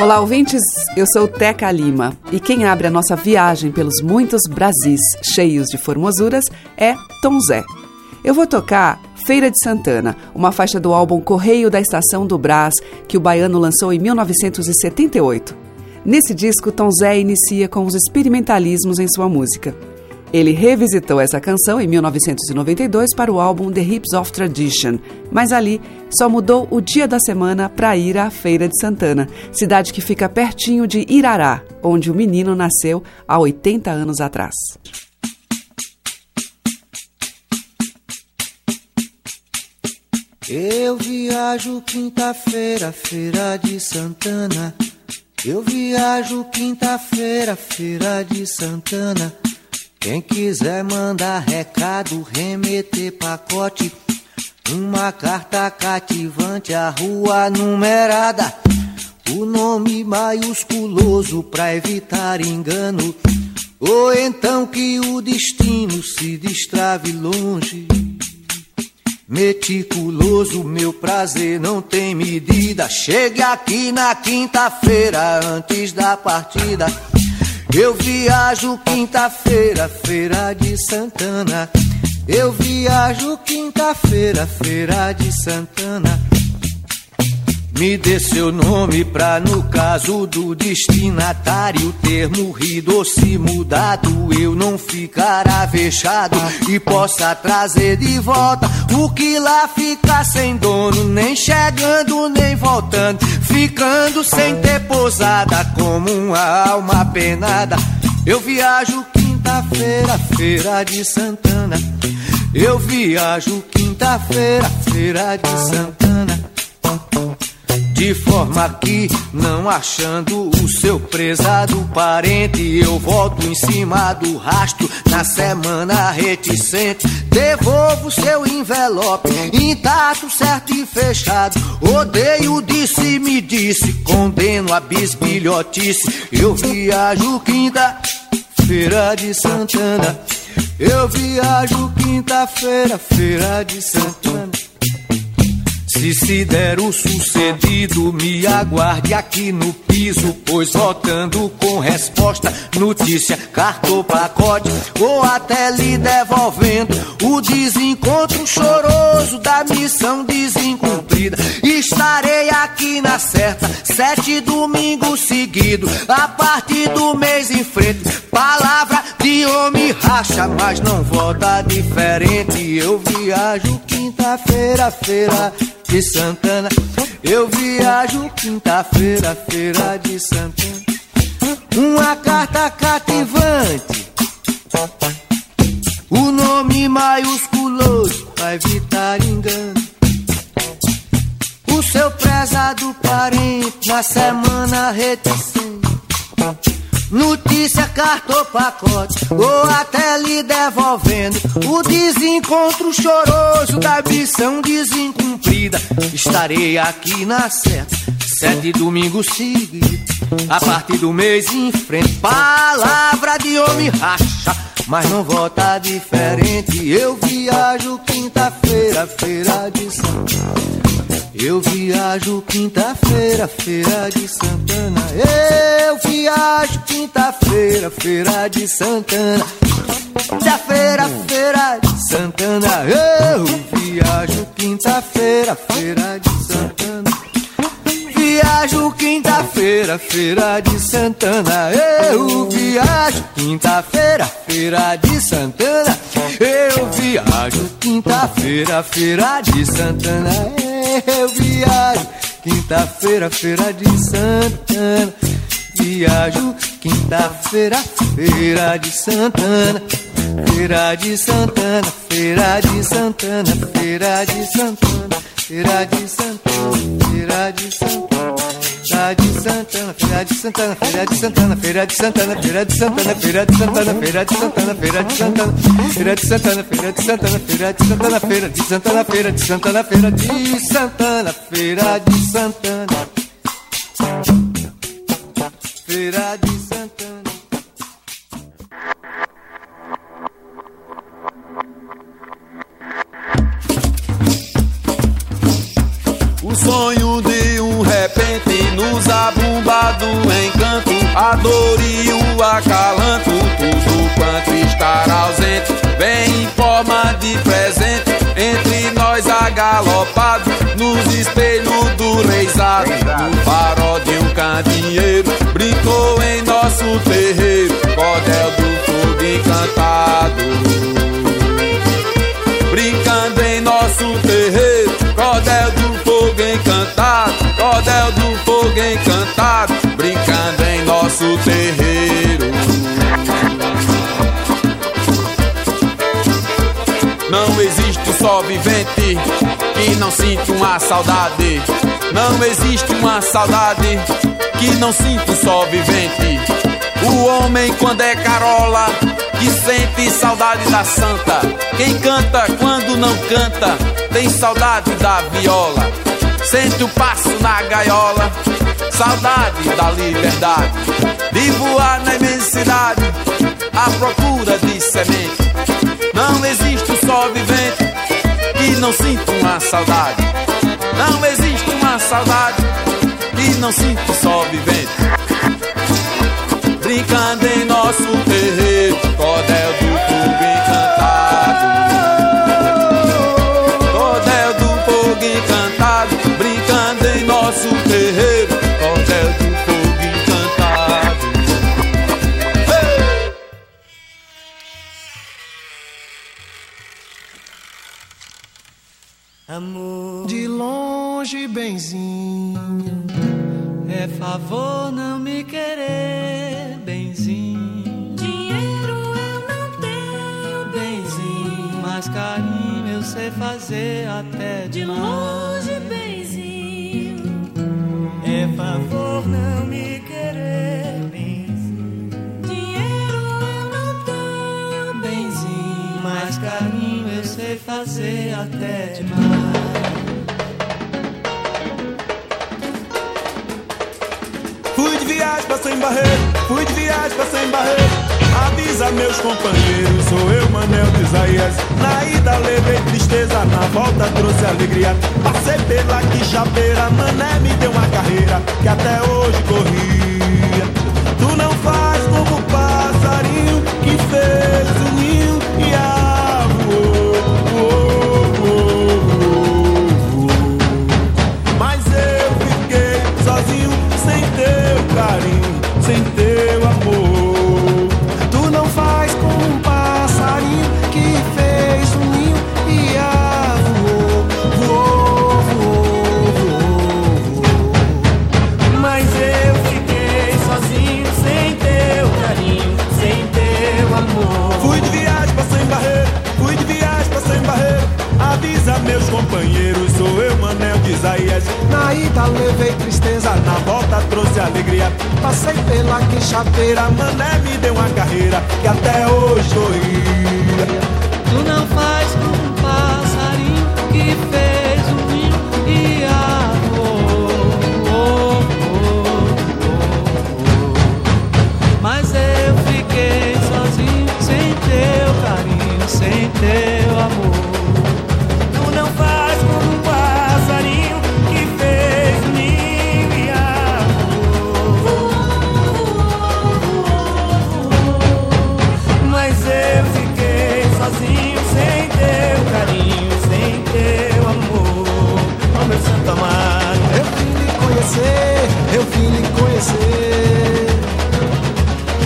Olá, ouvintes. Eu sou Teca Lima e quem abre a nossa viagem pelos muitos Brasis cheios de formosuras é Tom Zé. Eu vou tocar Feira de Santana, uma faixa do álbum Correio da Estação do Brás, que o baiano lançou em 1978. Nesse disco, Tom Zé inicia com os experimentalismos em sua música. Ele revisitou essa canção em 1992 para o álbum The Hips of Tradition, mas ali só mudou o dia da semana para ir à Feira de Santana, cidade que fica pertinho de Irará, onde o menino nasceu há 80 anos atrás. Eu viajo quinta-feira, feira de Santana. Eu viajo quinta-feira, feira de Santana. Quem quiser mandar recado, remeter pacote. Uma carta cativante, a rua numerada. O nome maiusculoso pra evitar engano. Ou então que o destino se destrave longe. Meticuloso, meu prazer não tem medida. Chegue aqui na quinta-feira, antes da partida. Eu viajo quinta-feira, feira de Santana. Eu viajo quinta-feira, feira de Santana. Me dê seu nome pra, no caso do destinatário, o termo rido ou se mudado, eu não ficar avexado e possa trazer de volta o que lá fica sem dono, nem chegando nem voltando, ficando sem ter pousada como uma alma penada. Eu viajo quinta-feira, feira de Santana. Eu viajo quinta-feira, feira de Santana. De forma que, não achando o seu prezado parente, eu volto em cima do rastro na semana reticente. Devolvo seu envelope intacto, certo e fechado. Odeio disse me disse, condeno a bisbilhotice. Eu viajo quinta, feira de Santana. Eu viajo quinta-feira, feira de Santana. Se se der o sucedido, me aguarde aqui no piso, pois votando com resposta, notícia, cartão, pacote, ou até lhe devolvendo o desencontro choroso da missão desencumprida. Estarei aqui na certa, sete domingos seguidos, a partir do mês em frente. Palavra de homem racha, mas não vota diferente. Eu viajo quinta-feira, feira de Santana. Eu viajo quinta-feira, feira de Santana. Uma carta cativante. O nome maiusculoso pra evitar engano. O seu prezado parente na semana reticente. Notícia, carta ou pacote, ou até lhe devolvendo o desencontro choroso da missão desencumprida. Estarei aqui na certa, sete domingos seguidos, a partir do mês em frente. Palavra de homem racha, mas não vota diferente. Eu viajo quinta-feira, feira de Santana. Eu viajo quinta-feira, feira de Santana. Eu viajo quinta-feira, feira de Santana. Quinta-feira, feira de Santana. Eu viajo quinta-feira, feira de Santana. Viajo quinta-feira, feira de Santana. Eu viajo quinta-feira, feira de Santana. Eu viajo quinta-feira, feira de Santana. Eu viajo quinta-feira, feira de Santana. Viajo quinta-feira, feira de Santana. Feira de Santana, feira de Santana, feira de Santana, feira de Santana, feira de Santana. Feira de Santana, Feira de Santana, Feira de Santana, Feira de Santana, Feira de Santana, Feira de Santana, Feira de Santana, Feira de Santana, Feira de Santana, Feira de Santana, Feira de Santana, Feira de Santana, Feira de Santana, Feira de Santana, Feira de Santana. Feira de Santana. O sonho de um repente nos abumba do encanto, a dor e o acalanto, tudo quanto estar ausente, vem em forma de presente, entre nós agalopado, nos espelhos do reizado, no farol de um candeeiro, brincou em nosso terreiro, cordel do fogo encantado. Fogo encantado, cordel do fogo encantado, brincando em nosso terreiro. Não existe só vivente que não sinta uma saudade. Não existe uma saudade que não sinta um só vivente. O homem quando é carola que sente saudade da santa. Quem canta quando não canta tem saudade da viola. Sente o passo na gaiola, saudade da liberdade. De voar na imensidade, à procura de semente. Não existe um só vivente que não sinta uma saudade. Não existe uma saudade que não sinta um só vivente. Brincando em nosso terreiro, cordel do fogo encantado. Cordel do fogo encantado, em nosso terreiro, cordel do fogo encantado. Hey! Amor, De longe, benzinho. é favor não me querer, benzinho. Dinheiro eu não tenho, Benzinho, mas carinho eu sei fazer até de longe, favor não me querer. Dinheiro eu não tenho, Benzinho, mas carinho eu sei fazer até demais. Fui de viagem pra sem barreiro, fui de viagem pra sem barreiro. Avisa meus companheiros, sou eu, Manel de Isaías. Na ida levei tristeza, na volta trouxe alegria. Passei pela quixabeira, Mané me deu uma carreira que até hoje corria. Tu não faz como o passarinho que fez Na ida levei tristeza, Na volta trouxe alegria. passei pela queixadeira, Mané me deu uma carreira que até hoje sorria. Tu não faz como um passarinho que fez um ninho e a Mas eu fiquei sozinho, sem teu carinho, sem teu amor.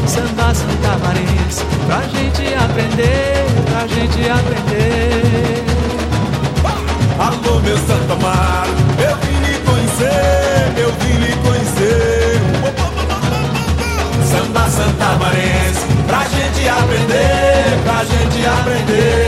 Samba Santa Marense, pra gente aprender, pra gente aprender. Alô, meu santo amado, eu vim lhe conhecer, eu vim lhe conhecer. Samba Santa Marense, pra gente aprender, pra gente aprender.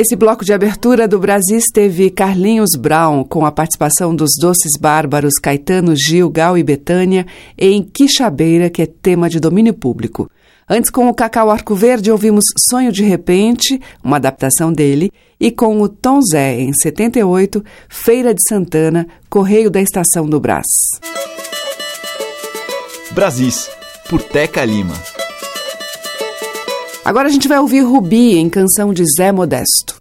Esse bloco de abertura do Brasil teve Carlinhos Brown, com a participação dos Doces Bárbaros Caetano, Gil, Gal e Betânia, em Quixabeira, que é tema de domínio público. Antes, com o Cacau Arco Verde, ouvimos Sonho de Repente, uma adaptação dele, e com o Tom Zé, em 78, Feira de Santana, Correio da Estação do Brás. Brasis, por Teca Lima. Agora a gente vai ouvir Rubi em canção de Zé Modesto.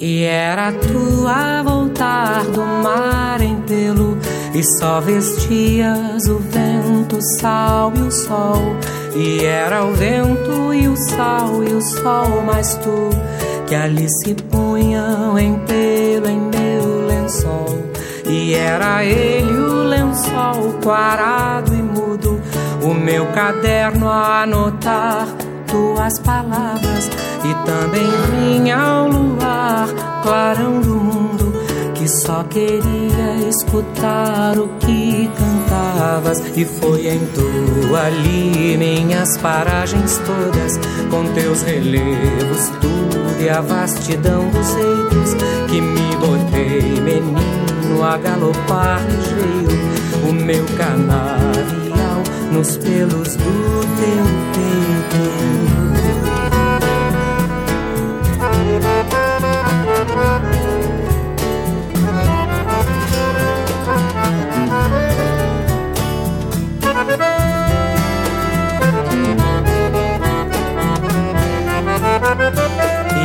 E era tu a voltar do mar em pelo E só vestias o vento, sal e o sol E era o vento e o sal e o sol Mas tu que ali se punham em pelo em meu lençol. E era ele o lençol quarado e mudo O meu caderno a anotar tuas palavras e também vinha ao luar, clarão do mundo, que só queria escutar o que E foi em tu ali minhas paragens todas, com teus relevos, tudo e a vastidão dos reinos, que me botei menino a galopar ligeiro, o meu canavial nos pelos do teu peito.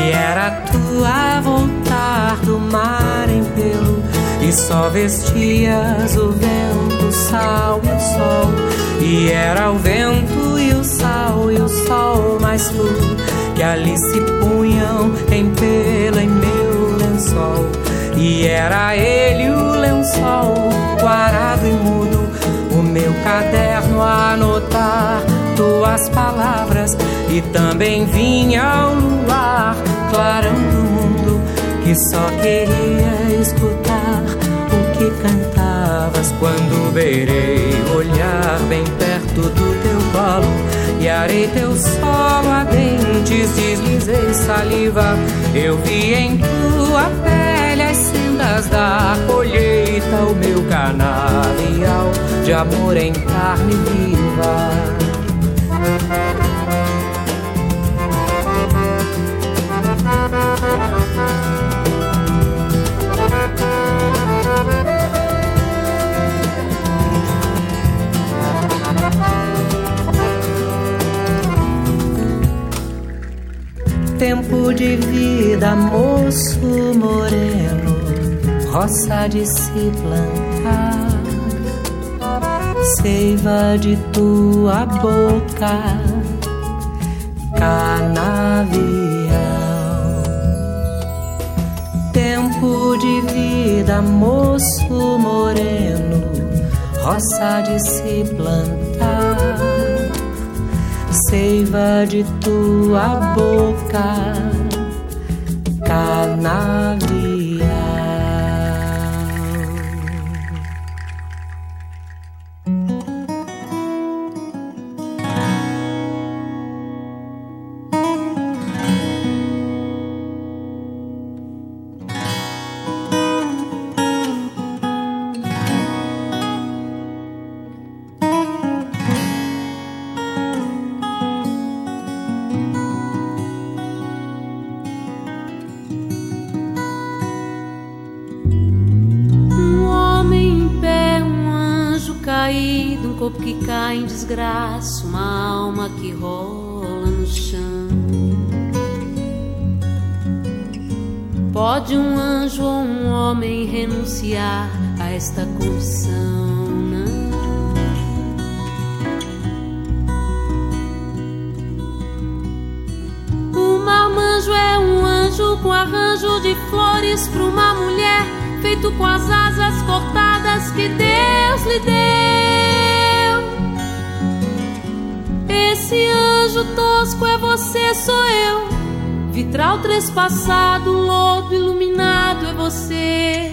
E era tu a voltar do mar em pelo E só vestias o vento, o sal e o sol. E era o vento e o sal e o sol Mas tu que ali se punham em pelo em meu lençol. E era ele o lençol, quarado e mudo O meu caderno a anotar tuas palavras e também vinha ao luar, clarão do mundo, que só queria escutar o que cantavas quando beirei olhar bem perto do teu colo e arei teu solo a dentes, deslizei saliva, eu vi em tua pele as sendas da colheita, o meu canavial de amor em carne viva. Tempo de vida, moço moreno, roça de se plantar, seiva de tua boca, canavial. Tempo de vida, moço moreno, roça de se plantar seiva de tua boca, canavial. Trespassado, lodo iluminado é você,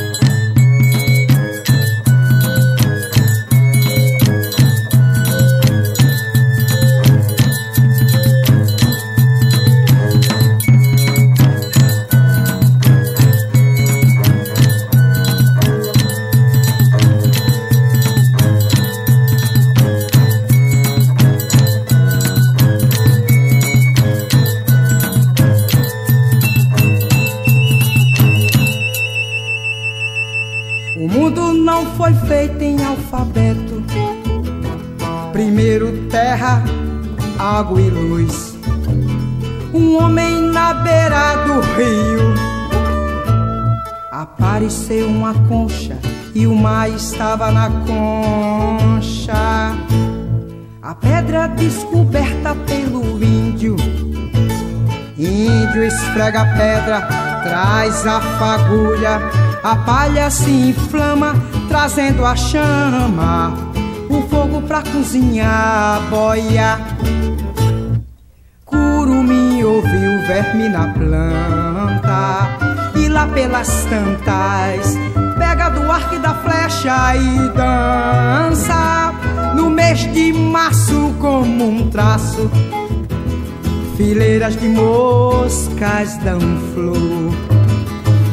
Feito em alfabeto. Primeiro terra, água e luz. Um homem na beira do rio. Apareceu uma concha e o mar estava na concha. A pedra descoberta pelo índio. Índio esfrega a pedra, traz a fagulha, a palha se inflama, trazendo a chama, o fogo pra cozinhar a boia. Curumim ouviu verme na planta, e lá pelas tantas, pega do arco e da flecha e dança, no mês de março como um traço fileiras de moscas dão flor.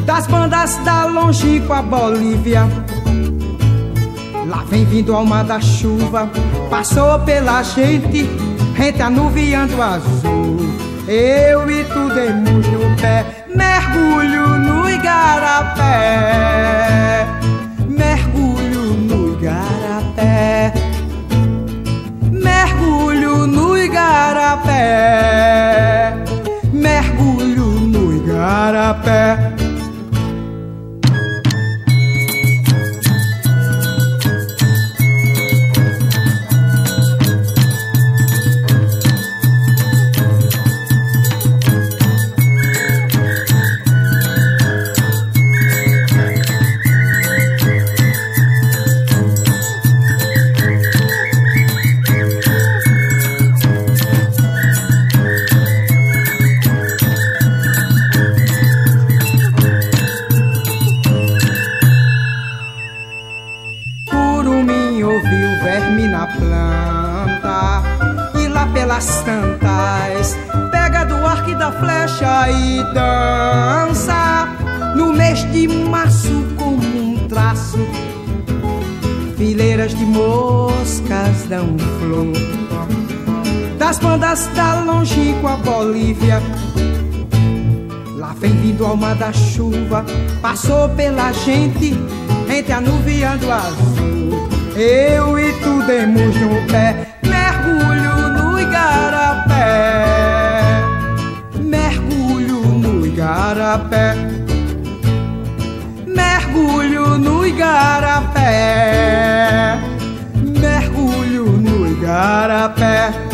Das bandas da longínqua Bolívia, Lá vem vindo alma da chuva, passou pela gente, rente anuviando azul. Eu e tu demos no pé, mergulho no igarapé. Mergulho no igarapé. Mergulho no igarapé. Mergulho no igarapé. E pelas tantas. Pega do arco e da flecha e dança No mês de março como um traço. Fileiras de moscas dão flor. Das bandas da longínqua Bolívia. Lá vem vindo alma da chuva, passou pela gente, entre anuviando azul. Eu e tu demos no pé, Mergulho no igarapé. Mergulho no igarapé. Mergulho no igarapé.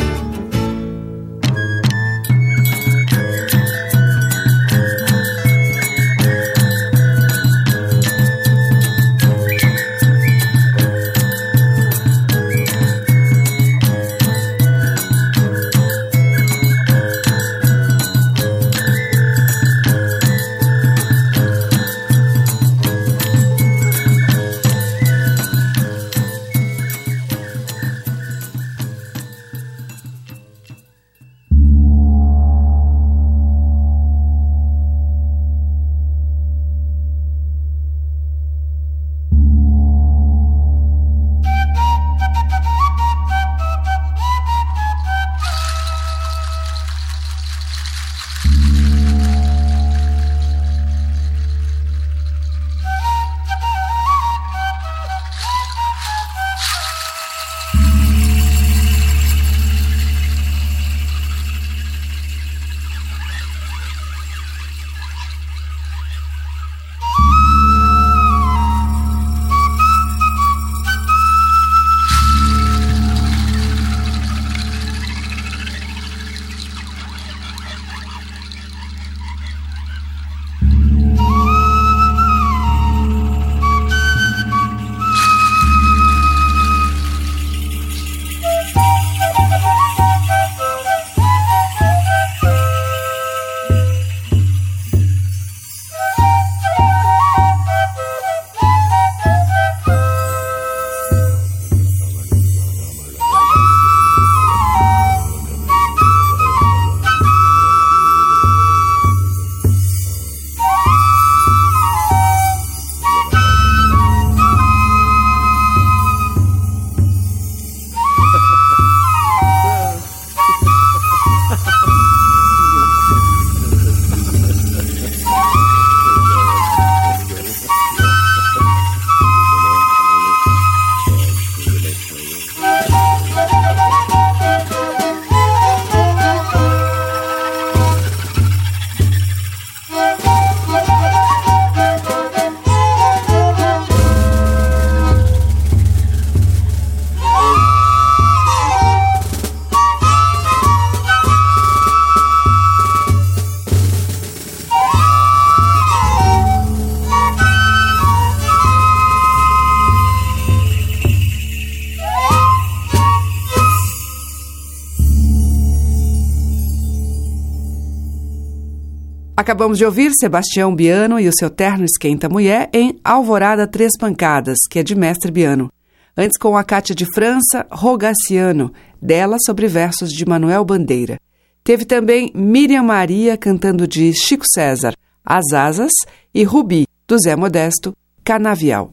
Acabamos de ouvir Sebastião Biano e o seu terno Esquenta Mulher em Alvorada Três Pancadas, que é de Mestre Biano. Antes com a Cátia de França, Rogaciano, dela sobre versos de Manuel Bandeira. Teve também Miriam Maria cantando de Chico César, As Asas, e Rubi, do Zé Modesto, Canavial.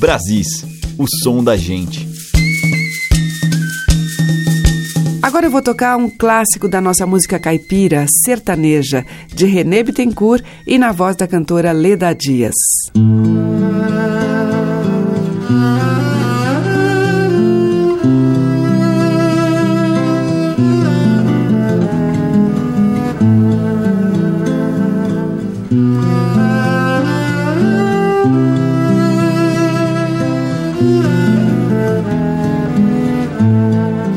Brasis, o som da gente. Agora eu vou tocar um clássico da nossa música caipira, sertaneja, de René Bittencourt e na voz da cantora Leda Dias.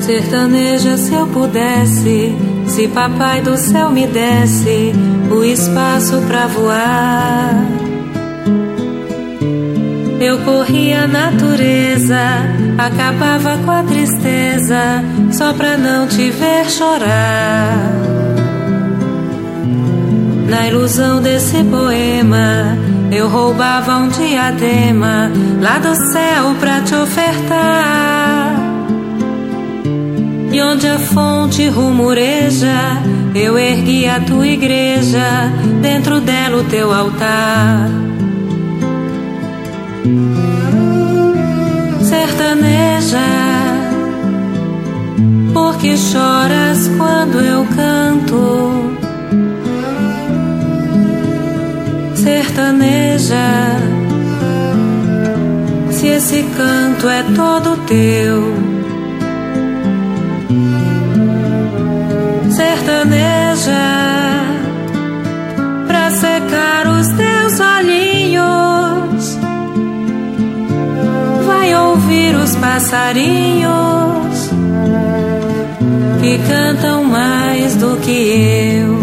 Sertaneja se eu pudesse, se papai do céu me desse o espaço pra voar. Eu corria a natureza, acabava com a tristeza, só pra não te ver chorar. Na ilusão desse poema, eu roubava um diadema lá do céu pra te ofertar. E onde a fonte rumureja, eu ergui a tua igreja, dentro dela o teu altar. Sertaneja, porque choras quando eu canto. Sertaneja, se esse canto é todo teu. Passarinhos que cantam mais do que eu.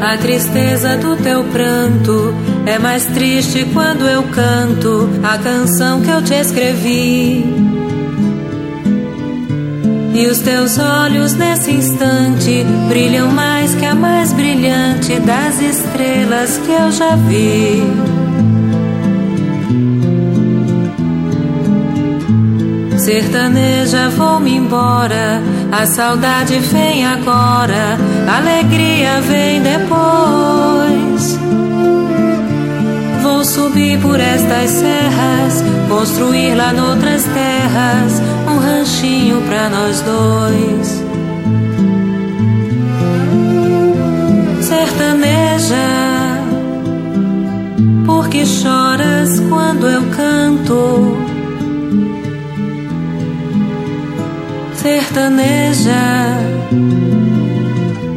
A tristeza do teu pranto é mais triste quando eu canto a canção que eu te escrevi. E os teus olhos nesse instante brilham mais que a mais brilhante das estrelas que eu já vi. Sertaneja, vou-me embora. A saudade vem agora, a alegria vem depois. Vou subir por estas serras, construir lá noutras terras um ranchinho pra nós dois. Sertaneja, porque choras quando eu canto? sertaneja.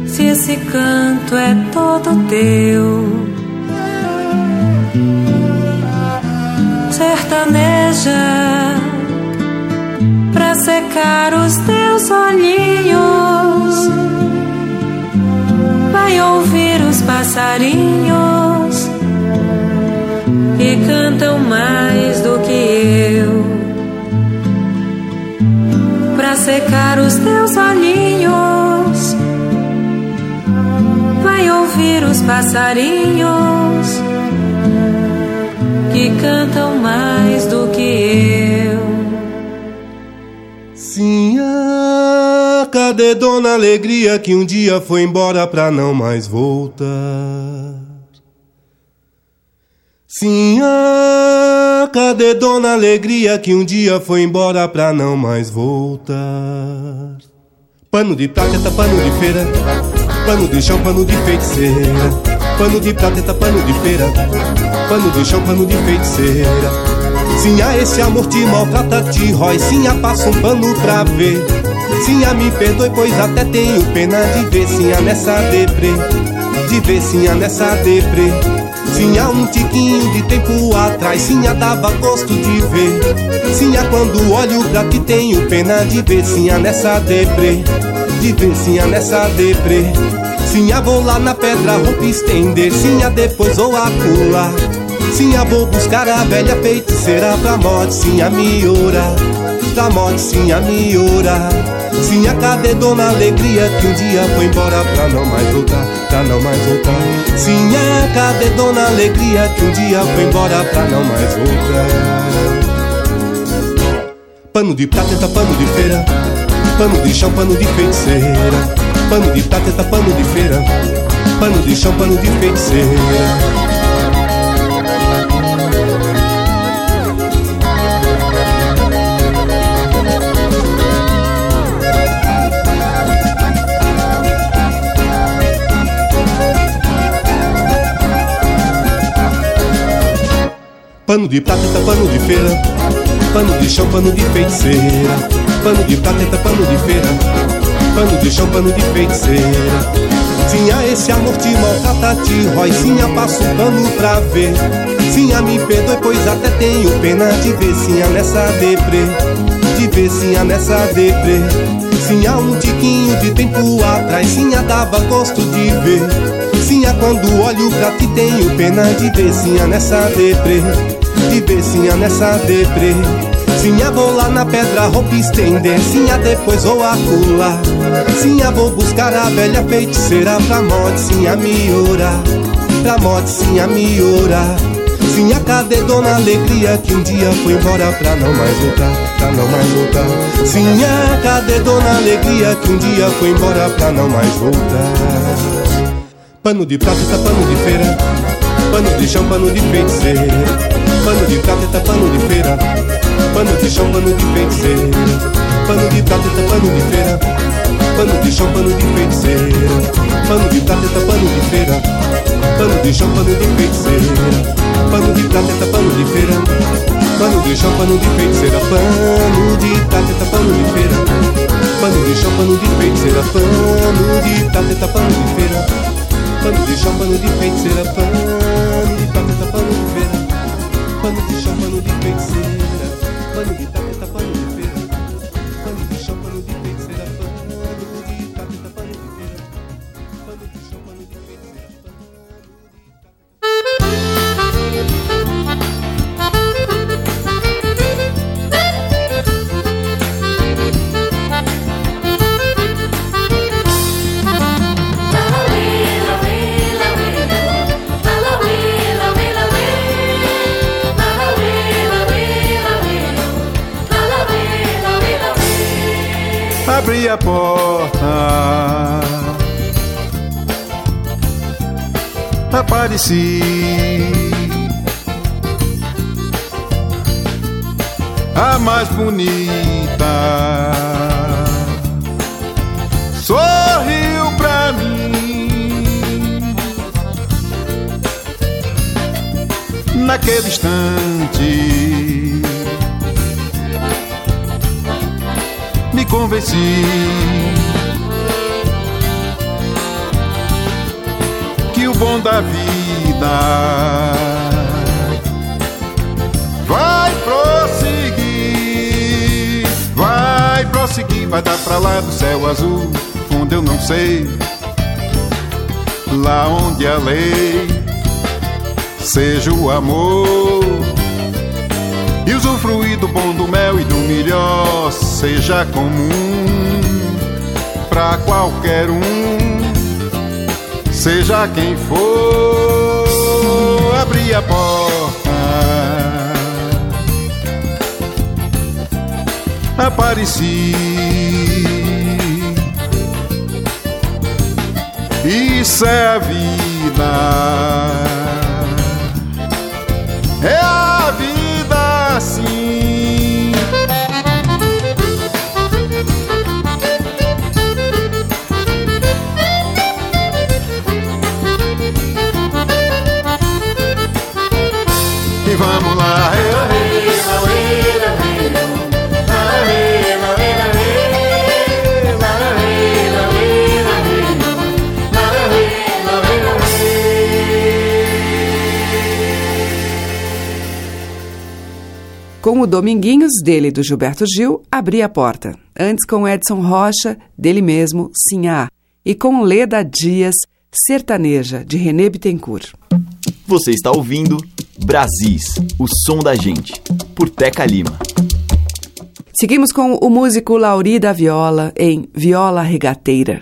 Se esse canto é todo teu, secar os teus olhinhos. Vai ouvir os passarinhos que cantam mais do que eu pra secar os teus olhinhos. Vai ouvir os passarinhos que cantam mais do que cadê Dona Alegria que um dia foi embora pra não mais voltar? Sinha, cadê Dona Alegria que um dia foi embora pra não mais voltar? Pano de prata, tá pano de feira, pano de chão, pano de feiticeira. Pano de prata, tá pano de feira, pano de chão, pano de feiticeira. Sinha, esse amor te maltrata, te rói, Sinha, passa um pano pra ver. Sinha, me perdoe, pois até tenho pena de ver Sinha nessa deprê, de ver Sinha nessa deprê. Sinha um tiquinho de tempo atrás, Sinha dava gosto de ver. Sinha quando olho pra ti tenho pena de ver. Sinha nessa deprê, de ver Sinha nessa deprê. Sinha vou lá na pedra, roupa estender. Sinha depois vou acular. Sinha vou buscar a velha feiticeira pra morte. Sinha me ora, pra morte. Sinha me ora. Sinha, cadê Dona Alegria que um dia foi embora pra não mais voltar, pra não mais voltar. Sinha, cadê Dona Alegria que um dia foi embora pra não mais voltar. Pano de prata, tá pano de feira, pano de chão, pano de feiticeira. Pano de prata, tá pano de feira, pano de chão, pano de feiticeira. Pano de prata, pano de feira. Pano de chão, pano de feiticeira. Pano de prata, pano de feira. Pano de chão, pano de feiticeira. Sinha esse amor te maltrata, te rói, sinha passo pano pra ver. Sinha me perdoe, pois até tenho pena de ver sinha nessa deprê. De ver sinha nessa deprê. Sinha um tiquinho de tempo atrás, sinha dava gosto de ver. Sinha quando olho pra ti tenho pena de ver sinha nessa deprê. De ver sinha nessa deprê. Sinha vou lá na pedra, roupa estender. Sinha depois vou acular Sinha vou buscar a velha feiticeira Pra morte, sinha me orar. Pra morte, sinha me orar. Sinha cadê dona alegria Que um dia foi embora pra não mais voltar Pra não mais voltar? Sinha cadê dona alegria Que um dia foi embora pra não mais voltar? Pano de prata, tá pano de feira. Pano de chão, pano de feiticeira Pano de prata, tá pano de feira Pano de chão, pano de feiticeira Pano de prata, tá pano de feira Pano de chão, pano de feiticeira Pano de prata, tá pano de feira Pano de chão, pano de feiticeira Pano de prata, tá pano de feira Pano de chão, pano de feiticeira Pano de prata, tá pano de feira Pano de chão, pano de feiticeira Pano de prata, tá pano de feira Pano de chão, pano de feiticeira Pano Pano de chão, pano de feiticeira Pano de Apareci. A mais bonita. Sorriu pra mim. Naquele instante. me convenci bom da vida vai prosseguir, vai prosseguir, vai dar pra lá do céu azul, onde eu não sei, lá onde a lei seja o amor. E usufruir do bom do mel e do melhor seja comum pra qualquer um, seja quem for, abrir a porta. Apareci. Isso é a vida. É a vida assim. Com o Dominguinhos, dele do Gilberto Gil, Abri a Porta. Antes com Edson Rocha, dele mesmo, Sinhá. E com Leda Dias, Sertaneja, de René Bittencourt. Você está ouvindo Brasis, o som da gente, por Teca Lima. Seguimos com o músico Lauri da Viola em Viola Regateira.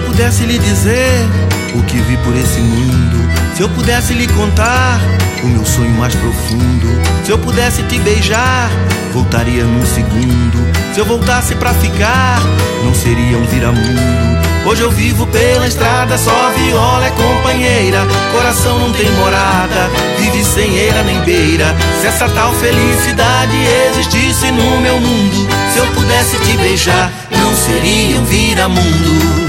Pudesse lhe dizer o que vi por esse mundo, se eu pudesse lhe contar o meu sonho mais profundo, se eu pudesse te beijar, voltaria num segundo. Se eu voltasse pra ficar, não seria um viramundo. Hoje eu vivo pela estrada, só viola é companheira. Coração não tem morada, vive sem eira nem beira. Se essa tal felicidade existisse no meu mundo, se eu pudesse te beijar, não seria um viramundo.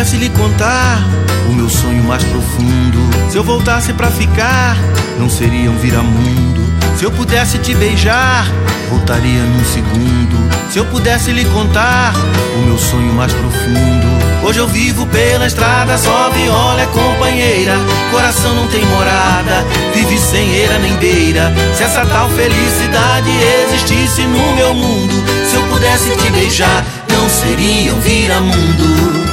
Pudesse lhe contar o meu sonho mais profundo, se eu voltasse pra ficar, não seria um viramundo. Se eu pudesse te beijar, voltaria num segundo. Se eu pudesse lhe contar o meu sonho mais profundo. Hoje eu vivo pela estrada, só viola é companheira. Coração não tem morada, vive sem eira nem beira. Se essa tal felicidade existisse no meu mundo, se eu pudesse te beijar, não seria um viramundo.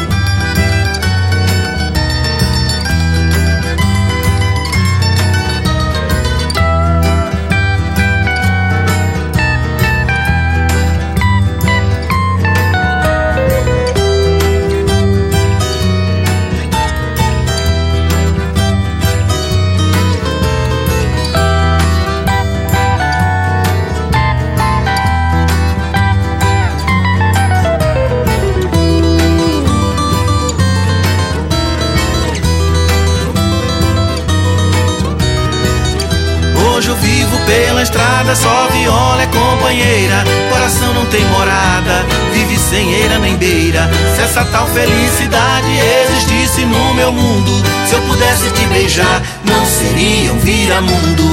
Companheira. Coração não tem morada, vive sem eira nem beira. Se essa tal felicidade existisse no meu mundo, se eu pudesse te beijar, não seria um viramundo.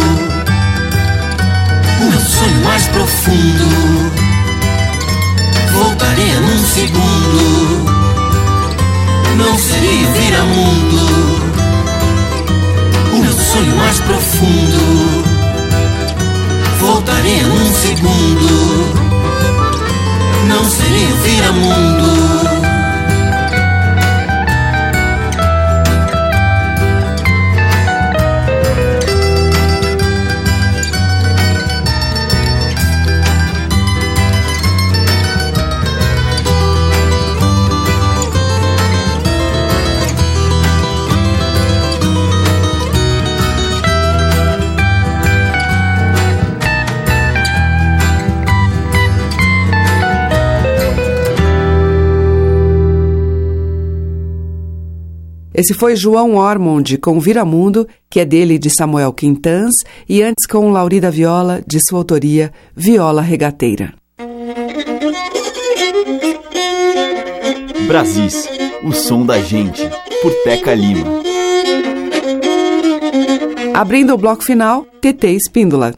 O meu sonho mais profundo voltaria num segundo. Não seria um viramundo. O meu sonho mais profundo voltaria num segundo. Não seria um viramundo. Esse foi João Ormond com Viramundo, que é dele de Samuel Quintans, e antes com Laurida Viola, de sua autoria, Viola Regateira. Brasis, o som da gente, por Teca Lima. Abrindo o bloco final, TT Espíndola.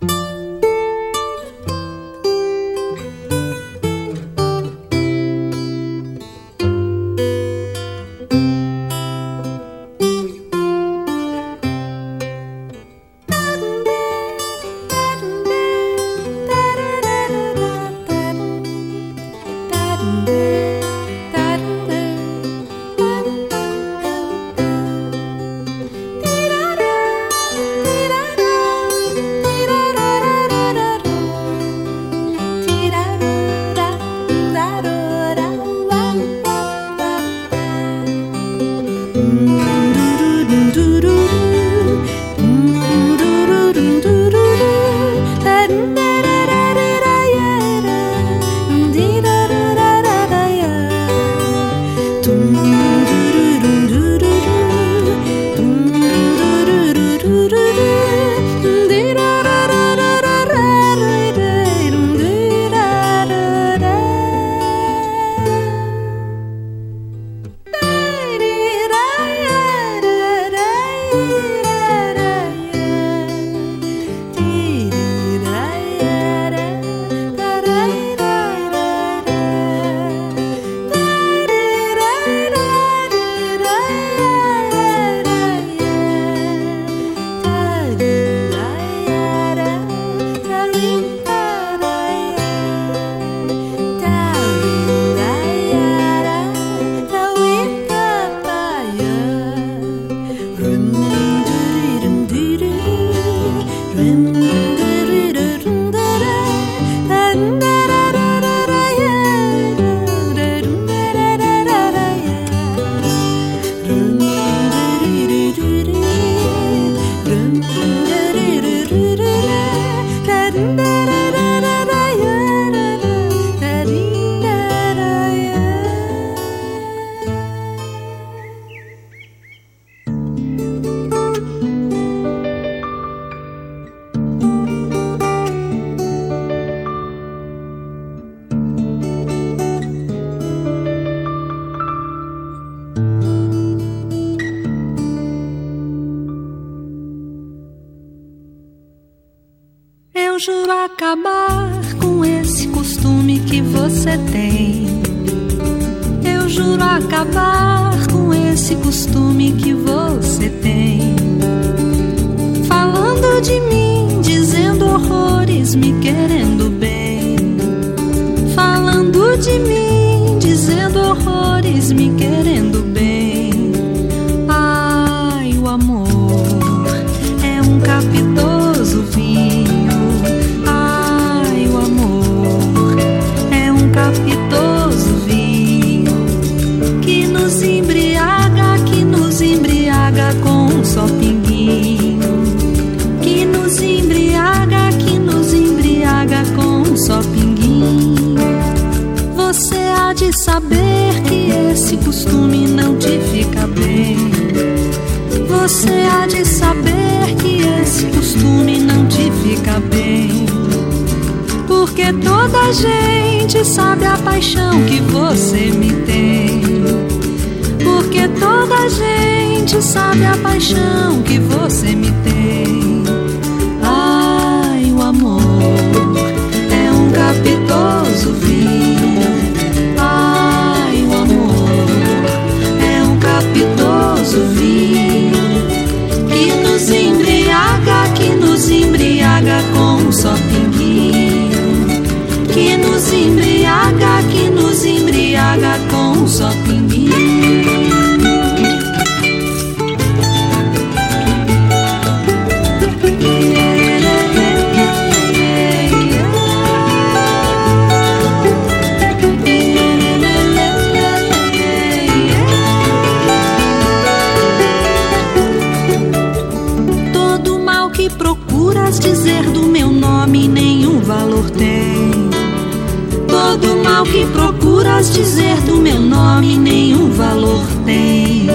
Procuras dizer do meu nome nenhum valor tem.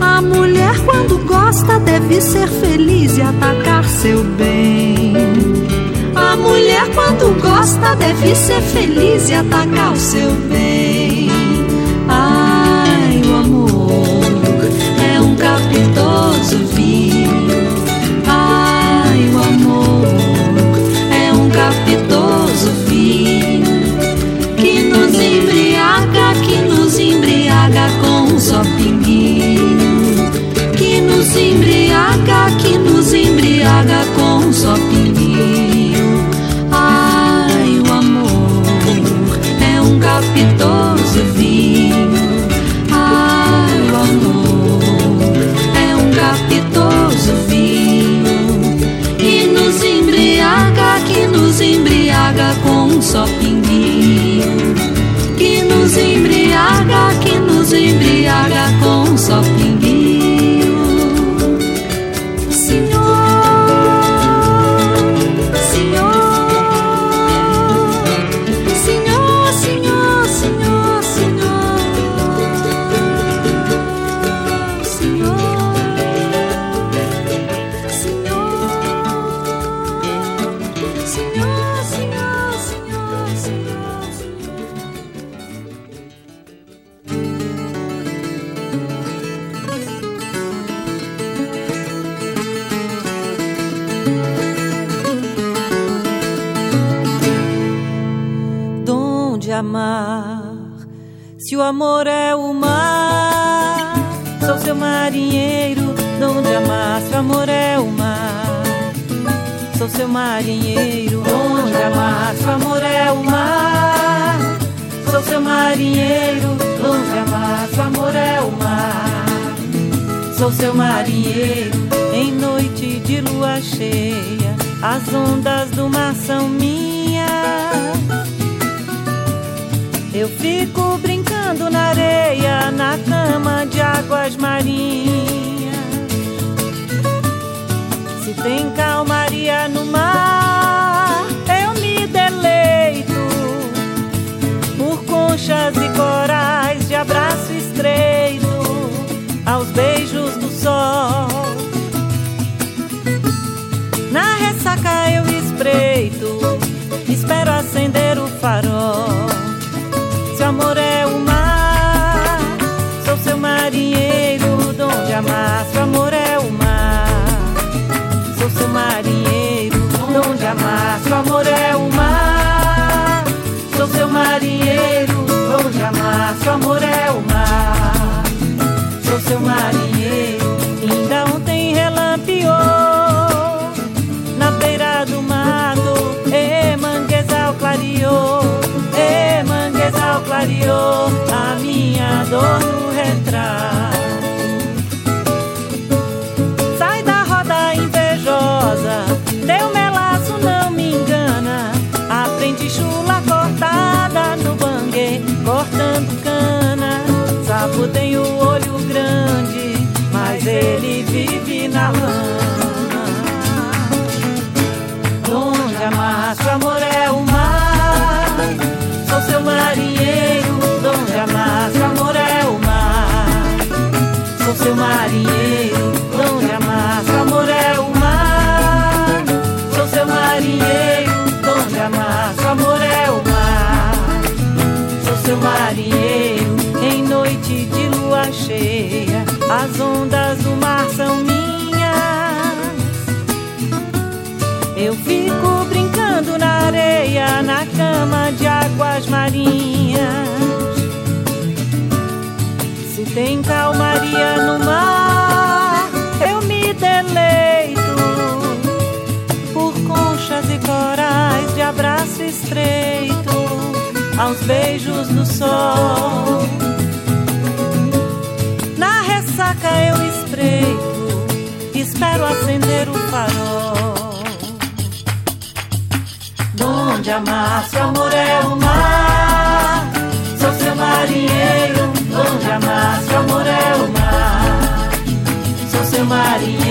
A mulher quando gosta deve ser feliz e atacar seu bem. A mulher quando gosta deve ser feliz e atacar o seu bem. Embriaga com só pinguinho. Ai, o amor é um capitoso vinho. Ai, o amor é um capitoso vinho que nos embriaga, que nos embriaga com só pinguinho. Que nos embriaga, que nos embriaga com só pinguinho. Marinheiro. Dom de amar, se o amor é o mar, sou seu marinheiro. Dom de amar, se o amor é o mar, sou seu marinheiro. Em noite de lua cheia, as ondas do mar são minhas. Eu fico brincando na areia, na cama de águas marinhas. Tem calmaria no mar, eu me deleito por conchas e corais de abraço estreito aos beijos do sol. Na ressaca eu espreito, espero acender o farol. Se o amor As ondas do mar são minhas. Eu fico brincando na areia, na cama de águas marinhas. Se tem calmaria no mar, eu me deleito por conchas e corais de abraço estreito aos beijos do sol. Na ressaca eu espreito, espero acender o farol. Donde amar, se amor é o mar, sou seu marinheiro. Donde amar, se amor é o mar, sou seu marinheiro.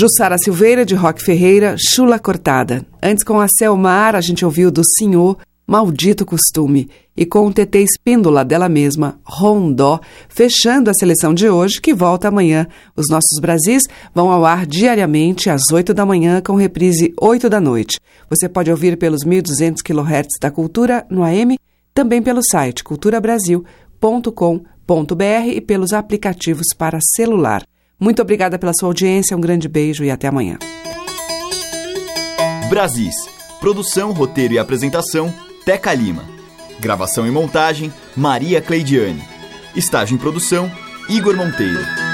Jussara Silveira, de Roque Ferreira, Chula Cortada. Antes, com a Selmar, a gente ouviu do Senhor, Maldito Costume. E com o TT Espíndola dela mesma, Rondó, fechando a seleção de hoje, que volta amanhã. Os nossos Brasis vão ao ar diariamente às 8 da manhã, com reprise 8 da noite. Você pode ouvir pelos 1.200 kHz da Cultura no AM, também pelo site culturabrasil.com.br e pelos aplicativos para celular. Muito obrigada pela sua audiência, um grande beijo e até amanhã. Brasis. Produção, roteiro e apresentação, Teca Lima. Gravação e montagem, Maria Cleidiane. Estágio em produção, Igor Monteiro.